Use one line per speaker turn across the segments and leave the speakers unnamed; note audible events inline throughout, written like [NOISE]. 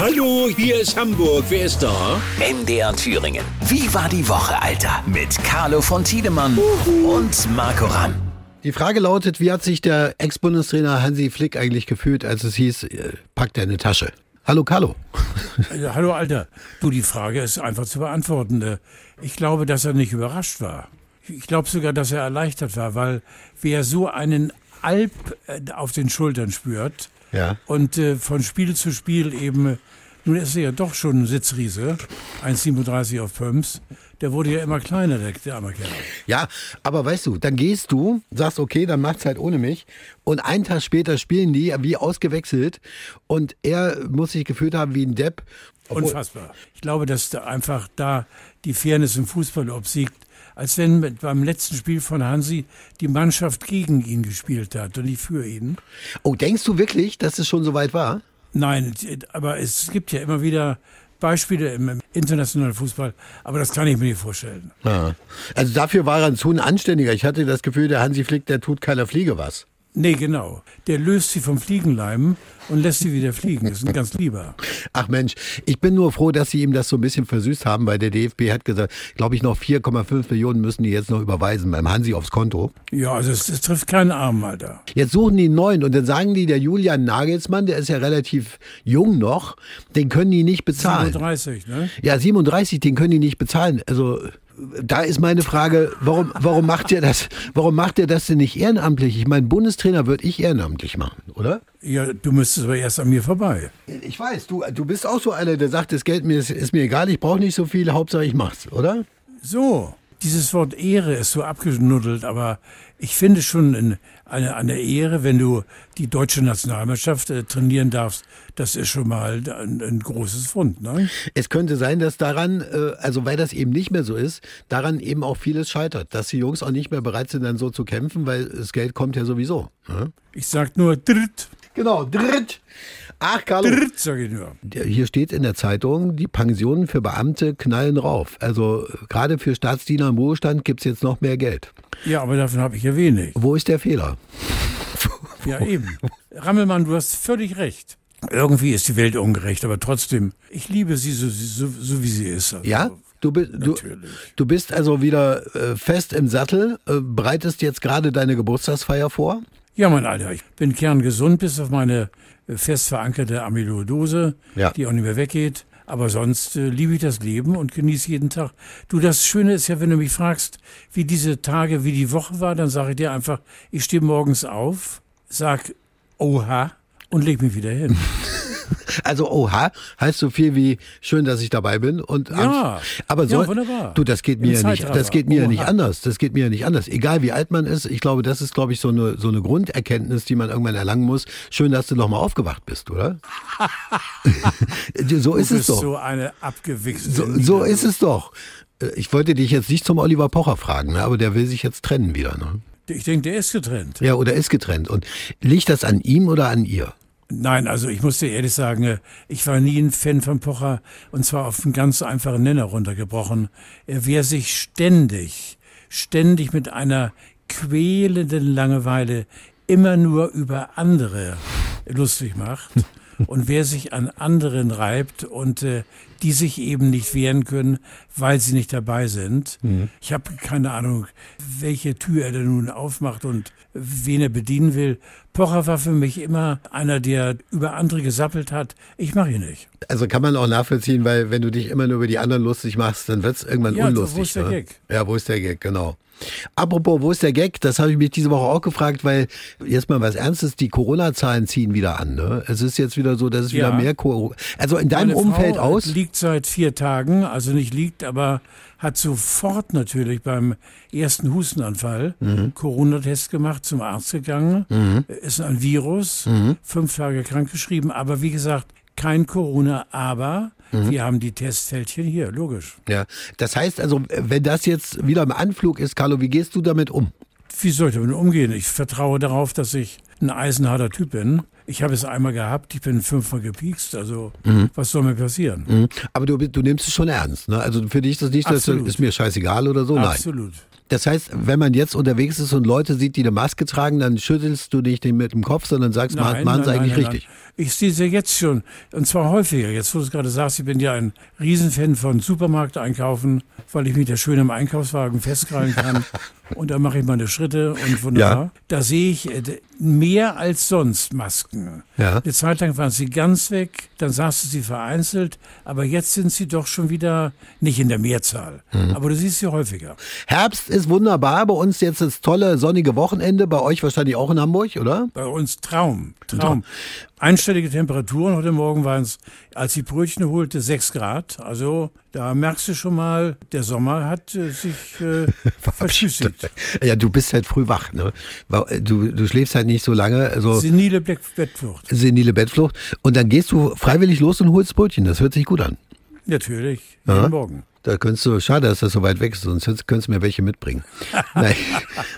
Hallo, hier ist Hamburg. Wer ist da?
MDR Thüringen. Wie war die Woche, Alter? Mit Carlo von Tiedemann und Marco Ramm.
Die Frage lautet, wie hat sich der Ex-Bundestrainer Hansi Flick eigentlich gefühlt, als es hieß, äh, packt er eine Tasche? Hallo Carlo.
Ja, hallo Alter. Du, die Frage ist einfach zu beantworten. Äh, Ich glaube, dass er nicht überrascht war. Ich glaube sogar, dass er erleichtert war, weil wer so einen Alp äh, auf den Schultern spürt
Ja.
und äh, von Spiel zu Spiel eben, nun ist er ja doch schon ein Sitzriese, 1,37 auf Pumps, der wurde ja immer kleiner, der, der Kerl.
Ja, aber weißt du, dann gehst du, sagst, okay, dann macht's halt ohne mich. Und einen Tag später spielen die wie ausgewechselt. Und er muss sich gefühlt haben wie ein Depp. Obwohl-
Unfassbar. Ich glaube, dass da einfach da die Fairness im Fußball obsiegt, als wenn beim letzten Spiel von Hansi die Mannschaft gegen ihn gespielt hat und nicht für ihn.
Oh, denkst du wirklich, dass es schon so weit war?
Nein, aber es gibt ja immer wieder Beispiele im, internationalen Fußball, aber das kann ich mir nicht vorstellen.
Ja. Also dafür war er ein zu Anständiger. Ich hatte das Gefühl, der Hansi Flick, der tut keiner Fliege was.
Nee, genau. Der löst sie vom Fliegenleim und lässt sie wieder fliegen. Das ist ein ganz lieber.
Ach Mensch, ich bin nur froh, dass sie ihm das so ein bisschen versüßt haben, weil der DFB hat gesagt, glaube ich, noch 4,5 Millionen müssen die jetzt noch überweisen beim Hansi aufs Konto.
Ja, also es, es trifft keinen Arm, Alter.
Jetzt suchen die einen neuen und dann sagen die, der Julian Nagelsmann, der ist ja relativ jung noch, den können die nicht bezahlen.
37, ne?
Ja, 37, den können die nicht bezahlen. Also da ist meine Frage, warum, warum macht ihr das? Warum macht ihr das denn nicht ehrenamtlich? Ich meine, Bundestrainer würde ich ehrenamtlich machen, oder?
Ja, du müsstest aber erst an mir vorbei.
Ich weiß, du, du bist auch so einer, der sagt, das Geld mir ist, ist mir egal, ich brauche nicht so viel, Hauptsache ich mach's, oder?
So, dieses Wort Ehre ist so abgenuddelt, aber ich finde schon in- eine, eine Ehre, wenn du die deutsche Nationalmannschaft äh, trainieren darfst. Das ist schon mal ein, ein großes Fund, ne?
Es könnte sein, dass daran, äh, also weil das eben nicht mehr so ist, daran eben auch vieles scheitert, dass die Jungs auch nicht mehr bereit sind, dann so zu kämpfen, weil das Geld kommt ja sowieso. Ne?
Ich sag nur dritt,
Genau, dritt. Ach, Carlo.
dritt, sag ich nur.
Hier steht in der Zeitung, die Pensionen für Beamte knallen rauf. Also gerade für Staatsdiener im Ruhestand gibt's jetzt noch mehr Geld.
Ja, aber davon habe ich ja wenig.
Wo ist der Fehler? [LAUGHS]
Ja, eben. Rammelmann, du hast völlig recht. Irgendwie ist die Welt ungerecht, aber trotzdem, ich liebe sie so, so, so wie sie ist. Also,
Ja? Du, bi- du,
Natürlich.
du bist also wieder äh, fest im Sattel, äh, bereitest jetzt gerade deine Geburtstagsfeier vor?
Ja, mein Alter, ich bin kerngesund bis auf meine äh, fest verankerte Amyloidose,
Ja.
die auch nicht mehr weggeht. Aber sonst äh, liebe ich das Leben und genieße jeden Tag. Du, das Schöne ist ja, wenn du mich fragst, wie diese Tage, wie die Woche war, dann sage ich dir einfach, ich stehe morgens auf, sag Oha und leg mich wieder hin. [LAUGHS] [LAUGHS]
Also oha, heißt so viel wie schön, dass ich dabei bin und
Ja.
aber
Ja,
soll,
wunderbar.
du, das geht mir ja nicht, das geht mir ja nicht anders, das geht mir ja nicht anders. Egal wie alt man ist, ich glaube, das ist glaube ich so eine so eine Grunderkenntnis, die man irgendwann erlangen muss. Schön, dass du noch mal aufgewacht bist, oder? [LAUGHS] so ist es doch.
so eine abgewichste.
So, so ist es doch. Äh, Ich wollte dich jetzt nicht zum Oliver Pocher fragen, ne? aber der will sich jetzt trennen wieder. Ne?
Ich denke, der ist getrennt.
Ja, oder ist getrennt. Und liegt das an ihm oder an ihr?
Nein, also ich muss dir ehrlich sagen, äh, ich war nie ein Fan von Pocher und zwar auf einen ganz einfachen Nenner runtergebrochen. Er wer sich ständig, ständig mit einer quälenden Langeweile immer nur über andere lustig macht [LAUGHS] und wer sich an anderen reibt und äh, die sich eben nicht wehren können, weil sie nicht dabei sind. Ich habe keine Ahnung, welche Tür er denn nun aufmacht und wen er bedienen will. Pocher war für mich immer einer, der über andere gesappelt hat. Ich mache ihn nicht.
Also kann man auch nachvollziehen, weil wenn du dich immer nur über die anderen lustig machst, dann wird's irgendwann
Ja,
unlustig.
wo ist der
ne?
Gag?
Ja, wo ist der Gag, genau. Apropos, wo ist der Gag? Das habe ich mich diese Woche auch gefragt, weil jetzt mal was Ernstes, die Corona-Zahlen ziehen wieder an. Ne? Es ist jetzt wieder so, dass es wieder
Ja.
mehr Corona. Also in deinem
Meine
Umfeld
Frau
aus?
liegt seit vier Tagen, also nicht liegt, aber hat sofort natürlich beim ersten Hustenanfall
Mhm.
Corona-Test gemacht, zum Arzt gegangen. Ist ein Virus,
Mhm.
fünf Tage krankgeschrieben, aber wie gesagt, kein Corona, aber
Mhm.
wir haben die Testfältchen hier, logisch.
Ja. Das heißt also, wenn das jetzt wieder im Anflug ist, Carlo, wie gehst du damit um?
Wie soll ich damit umgehen? Ich vertraue darauf, dass ich ein eisenharter Typ bin. Ich habe es einmal gehabt, ich bin fünfmal gepiekst, also
Mhm.
was soll mir passieren?
Hm. Aber du, du nimmst es schon ernst. Ne? Also für dich ist das nicht, das
Absolut.
ist mir scheißegal oder so. Nein.
Absolut.
Das heißt, wenn man jetzt unterwegs ist und Leute sieht, die eine Maske tragen, dann schüttelst du dich nicht mit dem Kopf, sondern sagst, machen machen sie eigentlich richtig.
Ich sehe sie jetzt schon, und zwar häufiger. Jetzt, wo du es gerade sagst, ich bin ja ein Riesenfan von Supermarkt einkaufen, weil ich mich da schön im Einkaufswagen festkrallen kann. [LAUGHS] und da mache ich meine Schritte und wunderbar.
Ja.
Da sehe ich äh, mehr als sonst Masken.
Ja.
Eine Zeit lang waren sie ganz weg, dann sahst du sie vereinzelt, aber jetzt sind sie doch schon wieder nicht in der Mehrzahl.
Mhm.
Aber du siehst sie häufiger.
Herbst ist wunderbar. Bei uns jetzt das tolle sonnige Wochenende. Bei euch wahrscheinlich auch in Hamburg, oder?
Bei uns Traum, Traum. Einstellige Temperaturen. Heute Morgen waren es, als ich Brötchen holte, 6 Grad. Also da merkst du schon mal, der Sommer hat äh, sich äh, [LAUGHS] verschüssigt.
Ja, du bist halt früh wach. Ne? Weil, Du, du schläfst halt nicht so lange. Also
Senile Bettflucht.
senile Bettflucht. Und dann gehst du freiwillig los und holst Brötchen. Das hört sich gut an.
Natürlich, jeden Morgen.
Da könntest du, schade, dass das so weit weg ist, sonst könntest du mir welche mitbringen. [LAUGHS] naja,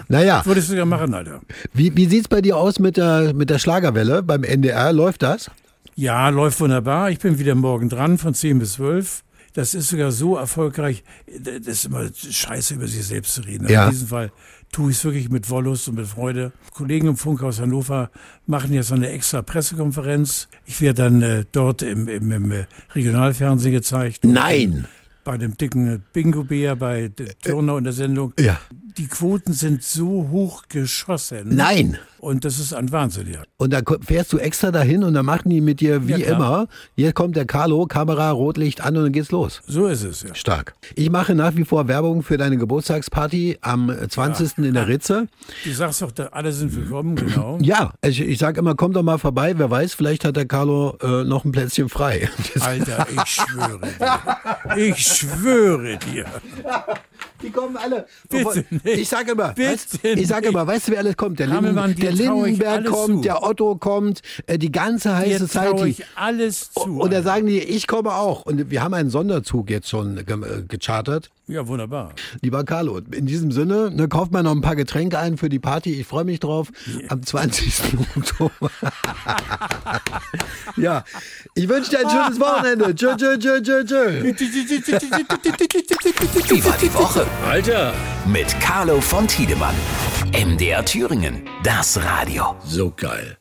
naja.
Würde ich sogar machen, Alter.
wie, wie sieht's bei dir aus mit der, mit der Schlagerwelle beim NDR? Läuft das?
Ja, läuft wunderbar. Ich bin wieder morgen dran von 10 bis 12. Das ist sogar so erfolgreich. Das ist immer scheiße, über sich selbst zu reden. Aber
Ja.
In diesem Fall tue ich es wirklich mit Wollust und mit Freude. Kollegen im Funkhaus Hannover machen jetzt eine extra Pressekonferenz. Ich werde dann äh, dort im, im, im äh, Regionalfernsehen gezeigt.
Nein.
Bei dem dicken Bingo-Bär, bei der Turner in der Sendung.
Ja.
Die Quoten sind so hoch geschossen.
Nein.
Und das ist ein Wahnsinn, ja.
Und dann ko- fährst du extra dahin und dann machen die mit dir wie
Ja,
immer. Hier kommt der Carlo, Kamera, Rotlicht an und dann geht's los.
So ist es, ja.
Stark. Ich mache nach wie vor Werbung für deine Geburtstagsparty am 20. in der Ritze.
Du sagst doch, da alle sind willkommen, genau. [CLEARS THROAT]
Ja, ich, ich sag immer, komm doch mal vorbei. Wer weiß, vielleicht hat der Carlo äh, noch ein Plätzchen frei. [LAUGHS]
Alter, ich schwöre dir. Ich schwöre dir.
Kommen alle.
Nicht.
Ich sage immer, weißt, ich sage immer, weißt du, wer alles kommt? Der, Linden, der Lindenberg kommt,
zu.
der Otto kommt, äh, die ganze
traue
Society.
ich alles zu.
Und da sagen die, ich komme auch. Und wir haben einen Sonderzug jetzt schon ge äh, gechartert.
ja, wunderbar.
Lieber Carlo, in diesem Sinne, ne, kauft mal noch ein paar Getränke ein für die Party. Ich freue mich drauf. Am 20. Oktober. [LAUGHS] ja, ich wünsche dir ein schönes Wochenende. Tschö, tschö, tschö, tschö, tschö.
Wie war die Woche?
Alter,
Mit Carlo von Tiedemann. MDR Thüringen. Das Radio.
so geil.